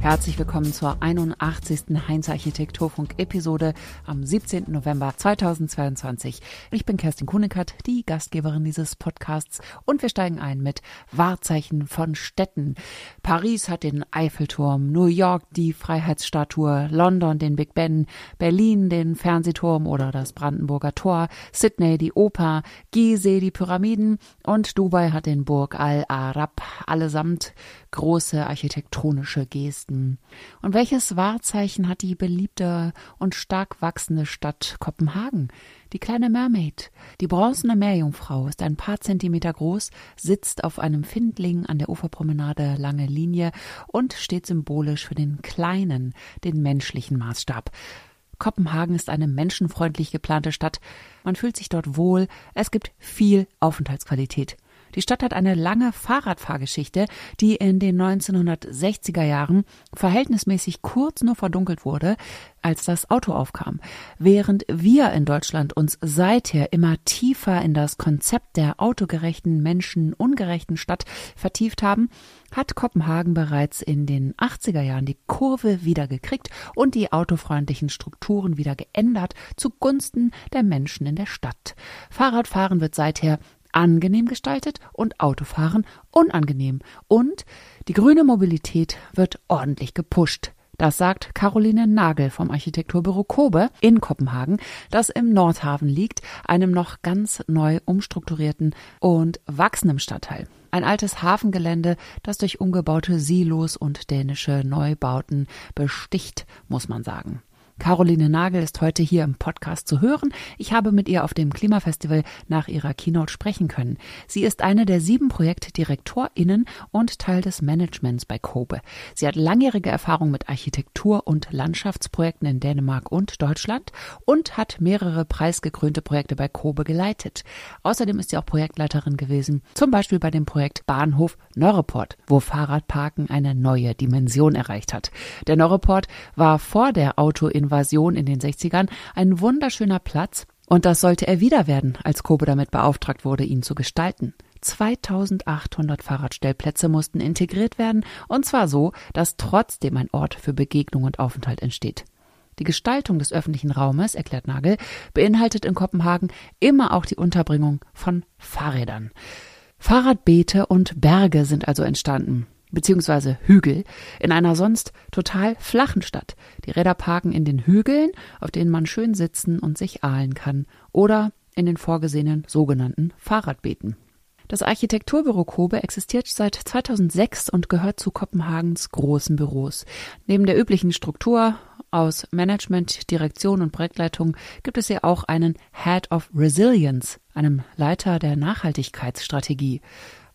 Herzlich willkommen zur 81. Heinz Architekturfunk Episode am 17. November 2022. Ich bin Kerstin Kunekat, die Gastgeberin dieses Podcasts und wir steigen ein mit Wahrzeichen von Städten. Paris hat den Eiffelturm, New York die Freiheitsstatue, London den Big Ben, Berlin den Fernsehturm oder das Brandenburger Tor, Sydney die Oper, Gizeh die Pyramiden und Dubai hat den Burg Al Arab, allesamt große architektonische Gesten. Und welches Wahrzeichen hat die beliebte und stark wachsende Stadt Kopenhagen? Die kleine Mermaid. Die bronzene Meerjungfrau ist ein paar Zentimeter groß, sitzt auf einem Findling an der Uferpromenade Lange Linie und steht symbolisch für den kleinen, den menschlichen Maßstab. Kopenhagen ist eine menschenfreundlich geplante Stadt. Man fühlt sich dort wohl. Es gibt viel Aufenthaltsqualität. Die Stadt hat eine lange Fahrradfahrgeschichte, die in den 1960er Jahren verhältnismäßig kurz nur verdunkelt wurde, als das Auto aufkam. Während wir in Deutschland uns seither immer tiefer in das Konzept der autogerechten, menschenungerechten Stadt vertieft haben, hat Kopenhagen bereits in den 80er Jahren die Kurve wieder gekriegt und die autofreundlichen Strukturen wieder geändert zugunsten der Menschen in der Stadt. Fahrradfahren wird seither angenehm gestaltet und Autofahren unangenehm. Und die grüne Mobilität wird ordentlich gepusht. Das sagt Caroline Nagel vom Architekturbüro Kobe in Kopenhagen, das im Nordhafen liegt, einem noch ganz neu umstrukturierten und wachsenden Stadtteil. Ein altes Hafengelände, das durch umgebaute Silos und dänische Neubauten besticht, muss man sagen. Caroline Nagel ist heute hier im Podcast zu hören. Ich habe mit ihr auf dem Klimafestival nach ihrer Keynote sprechen können. Sie ist eine der sieben ProjektdirektorInnen und Teil des Managements bei Kobe. Sie hat langjährige Erfahrung mit Architektur- und Landschaftsprojekten in Dänemark und Deutschland und hat mehrere preisgekrönte Projekte bei Kobe geleitet. Außerdem ist sie auch Projektleiterin gewesen, zum Beispiel bei dem Projekt Bahnhof Neuroport, wo Fahrradparken eine neue Dimension erreicht hat. Der Neuroport war vor der Auto in Invasion in den 60ern ein wunderschöner Platz und das sollte er wieder werden, als Kobe damit beauftragt wurde, ihn zu gestalten. 2800 Fahrradstellplätze mussten integriert werden, und zwar so, dass trotzdem ein Ort für Begegnung und Aufenthalt entsteht. Die Gestaltung des öffentlichen Raumes, erklärt Nagel, beinhaltet in Kopenhagen immer auch die Unterbringung von Fahrrädern. Fahrradbeete und Berge sind also entstanden beziehungsweise Hügel in einer sonst total flachen Stadt. Die Räder parken in den Hügeln, auf denen man schön sitzen und sich ahlen kann, oder in den vorgesehenen sogenannten Fahrradbeeten. Das Architekturbüro Kobe existiert seit 2006 und gehört zu Kopenhagens großen Büros. Neben der üblichen Struktur aus Management, Direktion und Projektleitung gibt es hier auch einen Head of Resilience, einem Leiter der Nachhaltigkeitsstrategie.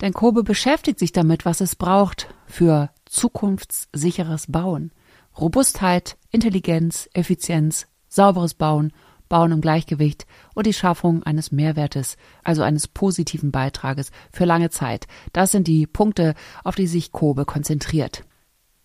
Denn Kobe beschäftigt sich damit, was es braucht für zukunftssicheres Bauen. Robustheit, Intelligenz, Effizienz, sauberes Bauen, Bauen im Gleichgewicht und die Schaffung eines Mehrwertes, also eines positiven Beitrages für lange Zeit. Das sind die Punkte, auf die sich Kobe konzentriert.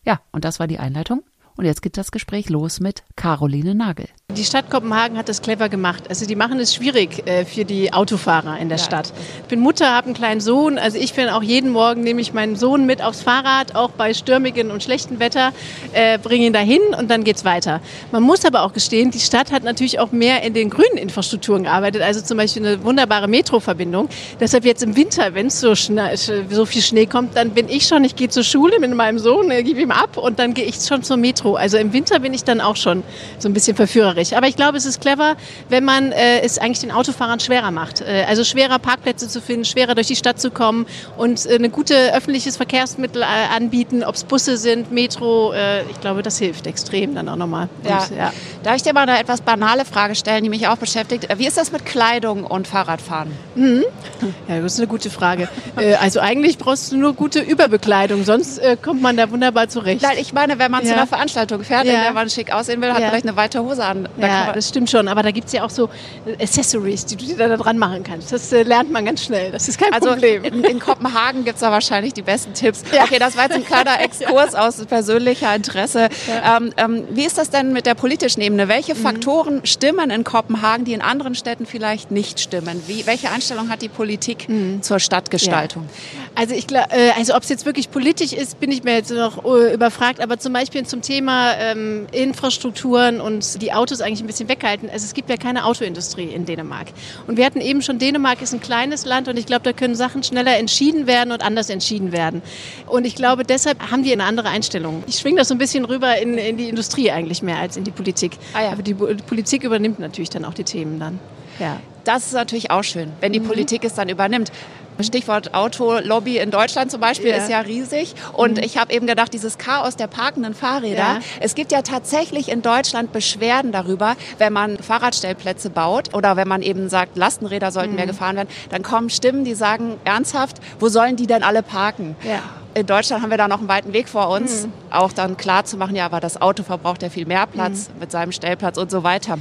Ja, und das war die Einleitung. Und jetzt geht das Gespräch los mit Caroline Nagel. Die Stadt Kopenhagen hat das clever gemacht. Also die machen es schwierig äh, für die Autofahrer in der ja. Stadt. Ich bin Mutter, habe einen kleinen Sohn. Also ich bin auch jeden Morgen nehme ich meinen Sohn mit aufs Fahrrad, auch bei stürmigen und schlechten Wetter, äh, bringe ihn dahin und dann geht's weiter. Man muss aber auch gestehen, die Stadt hat natürlich auch mehr in den grünen Infrastrukturen gearbeitet. Also zum Beispiel eine wunderbare Metroverbindung. Deshalb jetzt im Winter, wenn es so, so viel Schnee kommt, dann bin ich schon, ich gehe zur Schule mit meinem Sohn, äh, gebe ihm ab und dann gehe ich schon zur Metro. Also im Winter bin ich dann auch schon so ein bisschen verführerisch. Aber ich glaube, es ist clever, wenn man äh, es eigentlich den Autofahrern schwerer macht. Äh, also schwerer Parkplätze zu finden, schwerer durch die Stadt zu kommen und äh, eine gute öffentliches Verkehrsmittel äh, anbieten, ob es Busse sind, Metro. Äh, ich glaube, das hilft extrem dann auch nochmal. Ja. ja. Darf ich dir mal eine etwas banale Frage stellen, die mich auch beschäftigt? Wie ist das mit Kleidung und Fahrradfahren? Mhm. Ja, das ist eine gute Frage. Äh, also eigentlich brauchst du nur gute Überbekleidung, sonst kommt man da wunderbar zurecht. Nein, ich meine, wenn man ja. zu einer Veranstaltung Veranstaltung fertig, Ja. wenn man schick aussehen will, hat Ja. vielleicht eine weite Hose an. Da Ja, das stimmt schon. Aber da gibt es ja auch so Accessories, die du dir da dran machen kannst. Das äh, lernt man ganz schnell. Das ist kein Also Problem. in, in Kopenhagen gibt es da wahrscheinlich die besten Tipps. Ja. Okay, das war jetzt ein kleiner Exkurs aus persönlicher Interesse. Ähm, ähm, wie ist das denn mit der politischen Ebene? Welche Mhm. Faktoren stimmen in Kopenhagen, die in anderen Städten vielleicht nicht stimmen? Wie, welche Einstellung hat die Politik Mhm. zur Stadtgestaltung? Also ich glaube, äh, also ob es jetzt wirklich politisch ist, bin ich mir jetzt noch äh, überfragt. Aber zum Beispiel zum Thema ähm, Infrastrukturen und die Autos eigentlich ein bisschen weghalten. Also es gibt ja keine Autoindustrie in Dänemark. Und wir hatten eben schon, Dänemark ist ein kleines Land und ich glaube, da können Sachen schneller entschieden werden und anders entschieden werden. Und ich glaube, deshalb haben die eine andere Einstellung. Ich schwinge das so ein bisschen rüber in, in die Industrie eigentlich mehr als in die Politik. Ah ja. Aber die, Politik übernimmt natürlich dann auch die Themen dann. Ja. Das ist natürlich auch schön, wenn Mhm. die Politik es dann übernimmt. Stichwort Autolobby in Deutschland zum Beispiel Ja. Mhm. ist ja riesig. Und ich habe eben gedacht, dieses Chaos der parkenden Fahrräder. Ja. Es gibt ja tatsächlich in Deutschland Beschwerden darüber, wenn man Fahrradstellplätze baut oder wenn man eben sagt, Lastenräder sollten Mhm. mehr gefahren werden, dann kommen Stimmen, die sagen ernsthaft, wo sollen die denn alle parken? Ja. In Deutschland haben wir da noch einen weiten Weg vor uns, Mhm. auch dann klar zu machen, ja, aber das Auto verbraucht ja viel mehr Platz Mhm. mit seinem Stellplatz und so weiter.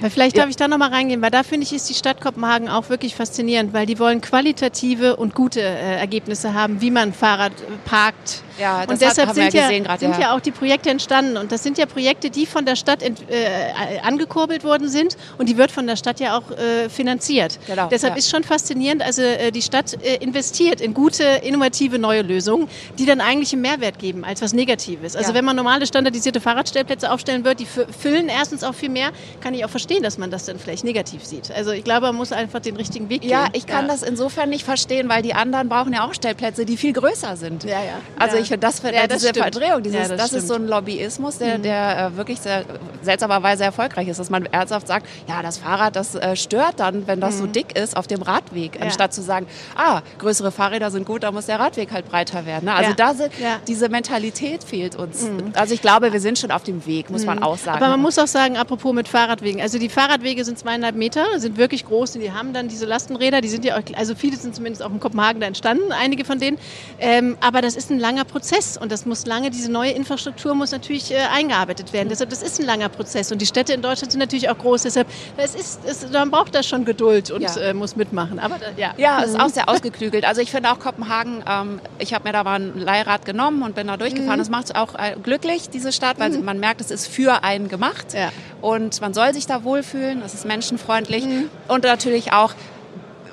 Weil vielleicht Ja. darf ich da nochmal reingehen, weil da finde ich, ist die Stadt Kopenhagen auch wirklich faszinierend, weil die wollen qualitative und gute äh, Ergebnisse haben, wie man Fahrrad äh, parkt. Ja, das und deshalb sind, ja gesehen grad, sind ja. ja. auch die Projekte entstanden. Und das sind ja Projekte, die von der Stadt ent, äh, angekurbelt worden sind. Und die wird von der Stadt ja auch äh, finanziert. Genau, deshalb ist schon faszinierend. Also äh, die Stadt äh, investiert in gute, innovative neue Lösungen, die dann eigentlich einen Mehrwert geben als was Negatives. Also wenn man normale standardisierte Fahrradstellplätze aufstellen wird, die fü- füllen erstens auch viel mehr, kann ich auch verstehen, dass man das dann vielleicht negativ sieht. Also ich glaube, man muss einfach den richtigen Weg gehen. Ja, ich kann das insofern nicht verstehen, weil die anderen brauchen ja auch Stellplätze, die viel größer sind. Ja, ja. Also Ja. Ich finde, das, Ja, das diese stimmt. Verdrehung, dieses, Ja, das das, ist. Mhm. so ein Lobbyismus, der, der äh, wirklich sehr, seltsamerweise erfolgreich ist, dass man ernsthaft sagt, ja, das Fahrrad, das äh, stört dann, wenn das so dick ist auf dem Radweg, Mhm. Ja. anstatt zu sagen, ah, größere Fahrräder sind gut, da muss der Radweg halt breiter werden. Ne? Also da sind. Mhm. diese Mentalität fehlt uns. Also ich glaube, wir sind schon auf dem Weg, muss man auch sagen. Aber man muss auch sagen, apropos mit Fahrradwegen. Also die Fahrradwege sind zweieinhalb Meter, sind wirklich groß und die haben dann diese Lastenräder. Die sind ja auch, also viele sind zumindest auch in Kopenhagen da entstanden, einige von denen. Ähm, aber das ist ein langer Prozess und das muss lange, diese neue Infrastruktur muss natürlich äh, eingearbeitet werden. Deshalb, das ist ein langer Prozess und die Städte in Deutschland sind natürlich auch groß. Deshalb, es ist, es, man braucht da schon Geduld und Ja. äh, muss mitmachen. Aber ja. Ja, ist auch sehr ausgeklügelt. Also ich finde auch Kopenhagen, ähm, ich habe mir da mal ein Leihrad genommen und bin da durchgefahren. Mhm. Das macht auch äh, glücklich, diese Stadt, weil man merkt, es ist für einen gemacht. Ja. Und man soll sich da wohlfühlen, es ist menschenfreundlich Mhm. und natürlich auch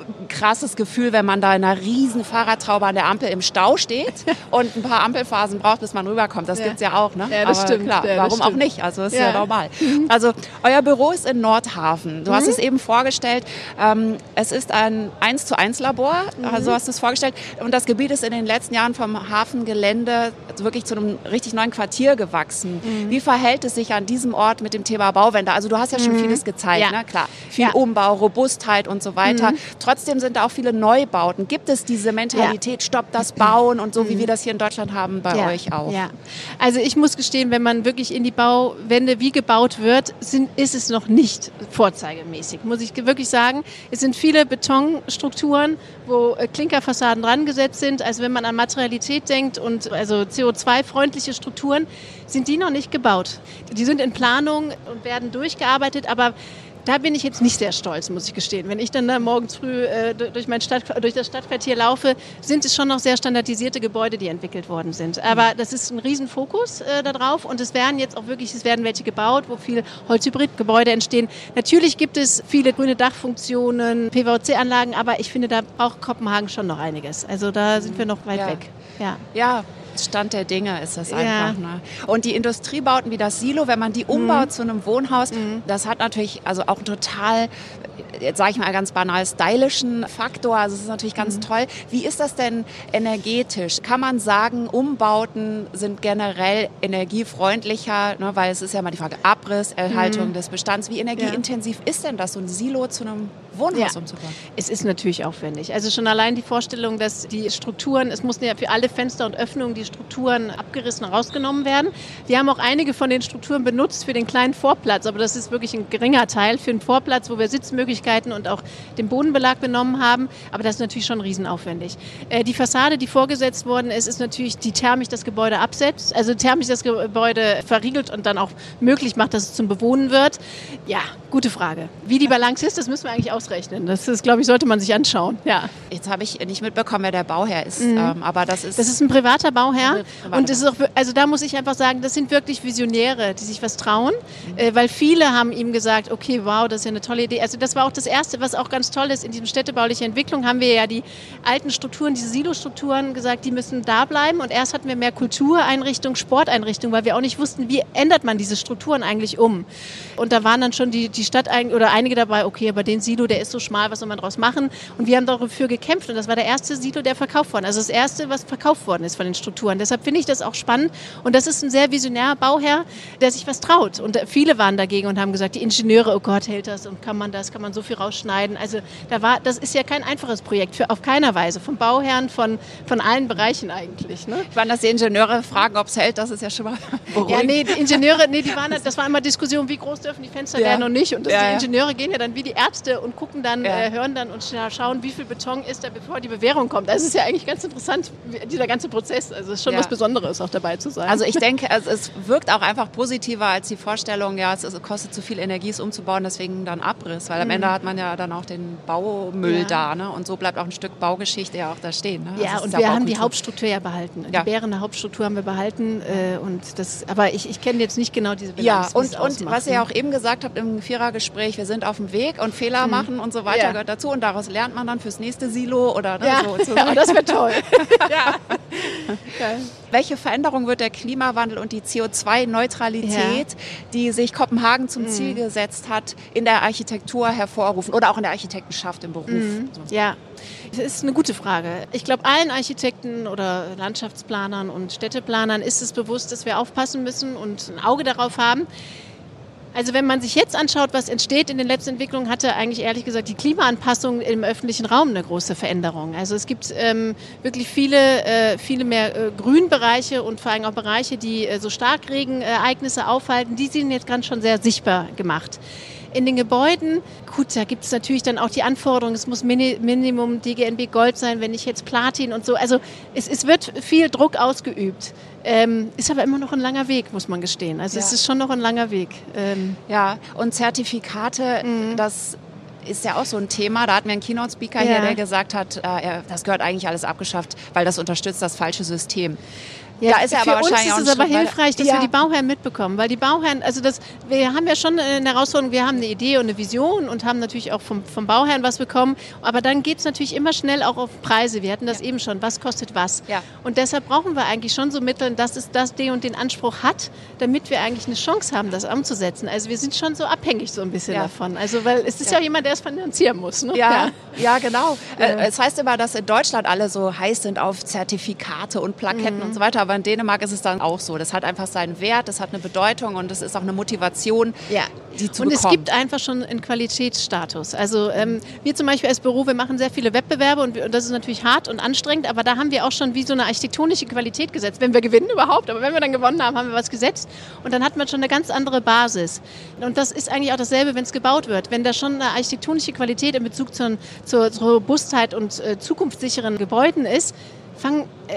ein krasses Gefühl, wenn man da in einer riesen Fahrradtraube an der Ampel im Stau steht und ein paar Ampelphasen braucht, bis man rüberkommt. Das Ja. gibt's ja auch, ne? Ja, das Aber stimmt. Klar, Ja, warum auch stimmt. nicht? Also ist ja, Ja. Mhm. normal. Also euer Büro ist in Nordhafen. Du hast es eben vorgestellt. Ähm, es ist ein 1 zu 1 Labor, Mhm. also hast du es vorgestellt. Und das Gebiet ist in den letzten Jahren vom Hafengelände wirklich zu einem richtig neuen Quartier gewachsen. Mhm. Wie verhält es sich an diesem Ort mit dem Thema Bauwende? Also du hast ja schon vieles gezeigt, Mhm. Ja. ne? Klar. Viel. Mhm. Umbau, Robustheit und so weiter. Trotzdem sind da auch viele Neubauten. Gibt es diese Mentalität, stoppt das Bauen und so, wie wir das hier in Deutschland haben, bei Mhm. ja. euch auch? Ja. Also ich muss gestehen, wenn man wirklich in die Bauwende wie gebaut wird, sind, ist es noch nicht vorzeigemäßig, muss ich wirklich sagen. Es sind viele Betonstrukturen, wo äh, Klinkerfassaden dran gesetzt sind. Also wenn man an Materialität denkt und also CO2-freundliche Strukturen, sind die noch nicht gebaut. Die sind in Planung und werden durchgearbeitet, aber da bin ich jetzt nicht sehr stolz, muss ich gestehen. Wenn ich dann da morgens früh äh, durch, mein Stadt, durch das Stadtquartier laufe, sind es schon noch sehr standardisierte Gebäude, die entwickelt worden sind. Aber das ist ein Riesenfokus äh, darauf und es werden jetzt auch wirklich, es werden welche gebaut, wo viele Holzhybridgebäude entstehen. Natürlich gibt es viele grüne Dachfunktionen, PVC-Anlagen, aber ich finde, da braucht Kopenhagen schon noch einiges. Also da sind wir noch weit Ja. weg. Ja. Ja, Stand der Dinge ist das Ja. einfach. Ne? Und die Industriebauten wie das Silo, wenn man die umbaut zu einem Wohnhaus, das hat natürlich also auch einen total, jetzt sage ich mal ganz banal, stylischen Faktor. Also es ist natürlich ganz toll. Wie ist das denn energetisch? Kann man sagen, Umbauten sind generell energiefreundlicher, ne? weil es ist ja mal die Frage Abriss, Erhaltung des Bestands. Wie energieintensiv ist denn das, so ein Silo zu einem Wohnhaus ja. umzubauen. Es ist natürlich aufwendig. Also schon allein die Vorstellung, dass die Strukturen, es mussten ja für alle Fenster und Öffnungen die Strukturen abgerissen rausgenommen werden. Wir haben auch einige von den Strukturen benutzt für den kleinen Vorplatz, aber das ist wirklich ein geringer Teil für den Vorplatz, wo wir Sitzmöglichkeiten und auch den Bodenbelag benommen haben. Aber das ist natürlich schon riesenaufwendig. Äh, die Fassade, die vorgesetzt worden ist, ist natürlich, die thermisch das Gebäude absetzt, also thermisch das Gebäude verriegelt und dann auch möglich macht, dass es zum Bewohnen wird. Ja, gute Frage. Wie die Balance ist, das müssen wir eigentlich ausrechnen. Das ist, glaube ich, sollte man sich anschauen. Ja. Jetzt habe ich nicht mitbekommen, wer der Bauherr ist, mhm. ähm, aber das ist. Das ist ein privater Bauherr. Privater und das ist auch, also da muss ich einfach sagen, das sind wirklich Visionäre, die sich was trauen, mhm. äh, weil viele haben ihm gesagt, okay, wow, das ist ja eine tolle Idee. Also das war auch das Erste, was auch ganz toll ist in diesem städtebaulichen Entwicklung, haben wir ja die alten Strukturen, diese Silo-Strukturen gesagt, die müssen da bleiben. Und erst hatten wir mehr Kultureinrichtungen, Sporteinrichtungen, weil wir auch nicht wussten, wie ändert man diese Strukturen eigentlich um. Und da waren dann schon die, die Stadt oder einige dabei, okay, aber den Silo, der ist so schmal, was soll man daraus machen? Und wir haben dafür gekämpft und das war der erste Silo, der verkauft worden. Also das erste, was verkauft worden ist von den Strukturen. Deshalb finde ich das auch spannend und das ist ein sehr visionärer Bauherr, der sich was traut. Und viele waren dagegen und haben gesagt, die Ingenieure, oh Gott, hält das und kann man das, kann man so viel rausschneiden. Also da war, das ist ja kein einfaches Projekt, für, auf keiner Weise. Vom Bauherrn, von, von allen Bereichen eigentlich. Ne? Waren das die Ingenieure fragen, ob es hält, das ist ja schon mal beruhigend. Ja, nee, die Ingenieure, nee, die waren, das war immer Diskussion, wie groß dürfen die Fenster ja. werden und nicht. Und das, ja, die Ingenieure gehen ja dann wie die Ärzte und gucken dann, ja. äh, hören dann und schauen, wie viel Beton ist da, bevor die Bewährung kommt. Das ist ja eigentlich ganz interessant, dieser ganze Prozess. Also es ist schon was Besonderes, auch dabei zu sein. Also ich denke, also es wirkt auch einfach positiver als die Vorstellung, ja, es kostet zu viel Energie, es umzubauen, deswegen dann Abriss. Weil am mhm. Ende hat man ja dann auch den Baumüll da. Ne? Und so bleibt auch ein Stück Baugeschichte ja auch da stehen. Ne? Ja, also und wir haben die Hauptstruktur ja behalten. Die bärende Hauptstruktur haben wir behalten. Äh, und das, aber ich, ich kenne jetzt nicht genau diese Bilanz. Ja, und, und was ihr ja auch eben gesagt habt im Vierergespräch, wir sind auf dem Weg und Fehler mhm. machen und so weiter ja. gehört dazu. Und daraus lernt man dann fürs nächste Silo oder ne, ja. so. so. Ja, das wäre toll. ja. Welche Veränderung wird der Klimawandel und die CO2-Neutralität, die sich Kopenhagen zum mhm. Ziel gesetzt hat, in der Architektur hervorrufen oder auch in der Architektenschaft im Beruf? Mhm. Ja, das ist eine gute Frage. Ich glaube, allen Architekten oder Landschaftsplanern und Städteplanern ist es bewusst, dass wir aufpassen müssen und ein Auge darauf haben. Also wenn man sich jetzt anschaut, was entsteht in den letzten Entwicklungen, hatte eigentlich ehrlich gesagt die Klimaanpassung im öffentlichen Raum eine große Veränderung. Also es gibt ähm, wirklich viele, äh, viele mehr äh, Grünbereiche und vor allem auch Bereiche, die äh, so Starkregenereignisse aufhalten, die sind jetzt ganz schon sehr sichtbar gemacht. In den Gebäuden, gut, da gibt es natürlich dann auch die Anforderungen, es muss Minimum DGNB Gold sein, wenn nicht jetzt Platin und so. Also es, es wird viel Druck ausgeübt. Ähm, ist aber immer noch ein langer Weg, muss man gestehen. Also ja. es ist schon noch ein langer Weg. Ähm ja, und Zertifikate, mhm. das ist ja auch so ein Thema. Da hatten wir einen Keynote-Speaker ja. hier, der gesagt hat, äh, das gehört eigentlich alles abgeschafft, weil das unterstützt das falsche System. Ja, da ist er aber wahrscheinlich uns ist es aber hilfreich, dass ja. wir die Bauherren mitbekommen, weil die Bauherren, also das, wir haben ja schon eine Herausforderung, wir haben eine Idee und eine Vision und haben natürlich auch vom, vom Bauherrn was bekommen, aber dann geht es natürlich immer schnell auch auf Preise. Wir hatten das ja. eben schon, was kostet was. Ja. Und deshalb brauchen wir eigentlich schon so Mittel, dass es das den und den Anspruch hat, damit wir eigentlich eine Chance haben, das umzusetzen. Also wir sind schon so abhängig so ein bisschen davon. Also weil es ist ja, jemand, der es finanzieren muss. Ne? Ja, ja. genau. Äh, es heißt immer, dass in Deutschland alle so heiß sind auf Zertifikate und Plaketten mhm. und so weiter aber in Dänemark ist es dann auch so. Das hat einfach seinen Wert, das hat eine Bedeutung und es ist auch eine Motivation, ja. die zu Und bekommen. es gibt einfach schon einen Qualitätsstatus. Also ähm, wir zum Beispiel als Büro, wir machen sehr viele Wettbewerbe und, wir, und, das ist natürlich hart und anstrengend, aber da haben wir auch schon wie so eine architektonische Qualität gesetzt. Wenn wir gewinnen überhaupt, aber wenn wir dann gewonnen haben, haben wir was gesetzt und dann hat man schon eine ganz andere Basis. Und das ist eigentlich auch dasselbe, wenn es gebaut wird. Wenn da schon eine architektonische Qualität in Bezug zur, zur, zur Robustheit und äh, zukunftssicheren Gebäuden ist, fangen, äh,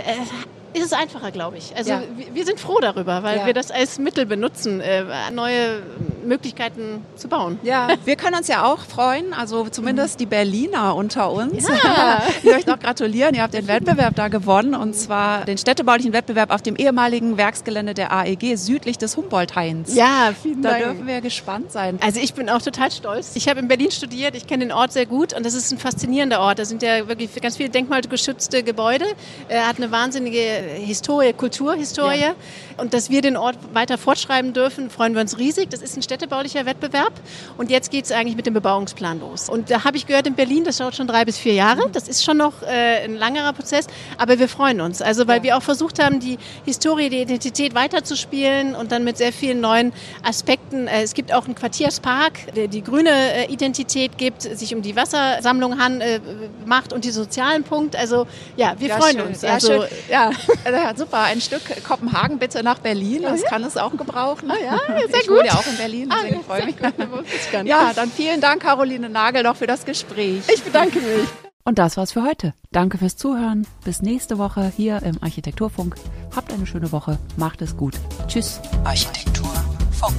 ist es einfacher, glaube ich. Also ja. wir, sind froh darüber, weil ja. wir das als Mittel benutzen, äh, neue Möglichkeiten zu bauen. Ja, wir können uns ja auch freuen, also zumindest die Berliner unter uns. Ja. ich möchte auch gratulieren, ihr habt den Wettbewerb da gewonnen und zwar den städtebaulichen Wettbewerb auf dem ehemaligen Werksgelände der AEG südlich des Humboldt-Hains. Ja, vielen da Dank. Da dürfen wir gespannt sein. Also ich bin auch total stolz. Ich habe in Berlin studiert, ich kenne den Ort sehr gut und das ist ein faszinierender Ort. Da sind ja wirklich ganz viele denkmalgeschützte Gebäude, er hat eine wahnsinnige Historie, Kulturhistorie. Ja. Und dass wir den Ort weiter fortschreiben dürfen, freuen wir uns riesig. Das ist ein städtebaulicher Wettbewerb. Und jetzt geht es eigentlich mit dem Bebauungsplan los. Und da habe ich gehört, in Berlin, das dauert schon drei bis vier Jahre. Das ist schon noch äh, ein langerer Prozess. Aber wir freuen uns. Also, weil ja. wir auch versucht haben, die Historie, die Identität weiterzuspielen und dann mit sehr vielen neuen Aspekten. Äh, es gibt auch einen Quartierspark, der die grüne äh, Identität gibt, sich um die Wassersammlung han, äh, macht und die sozialen Punkte. Also, ja, wir ja, freuen schön. uns. Ja, also, schön. Ja. ja. super. Ein Stück Kopenhagen bitte nach Berlin. Das kann es auch gebrauchen. Ah, ja, sehr ich gut. wohne ja auch in Berlin, deswegen ah, freue ich mich. Ja, dann vielen Dank, Caroline Nagel, noch für das Gespräch. Ich bedanke mich. Und das war's für heute. Danke fürs Zuhören. Bis nächste Woche hier im Architekturfunk. Habt eine schöne Woche. Macht es gut. Tschüss. Architekturfunk.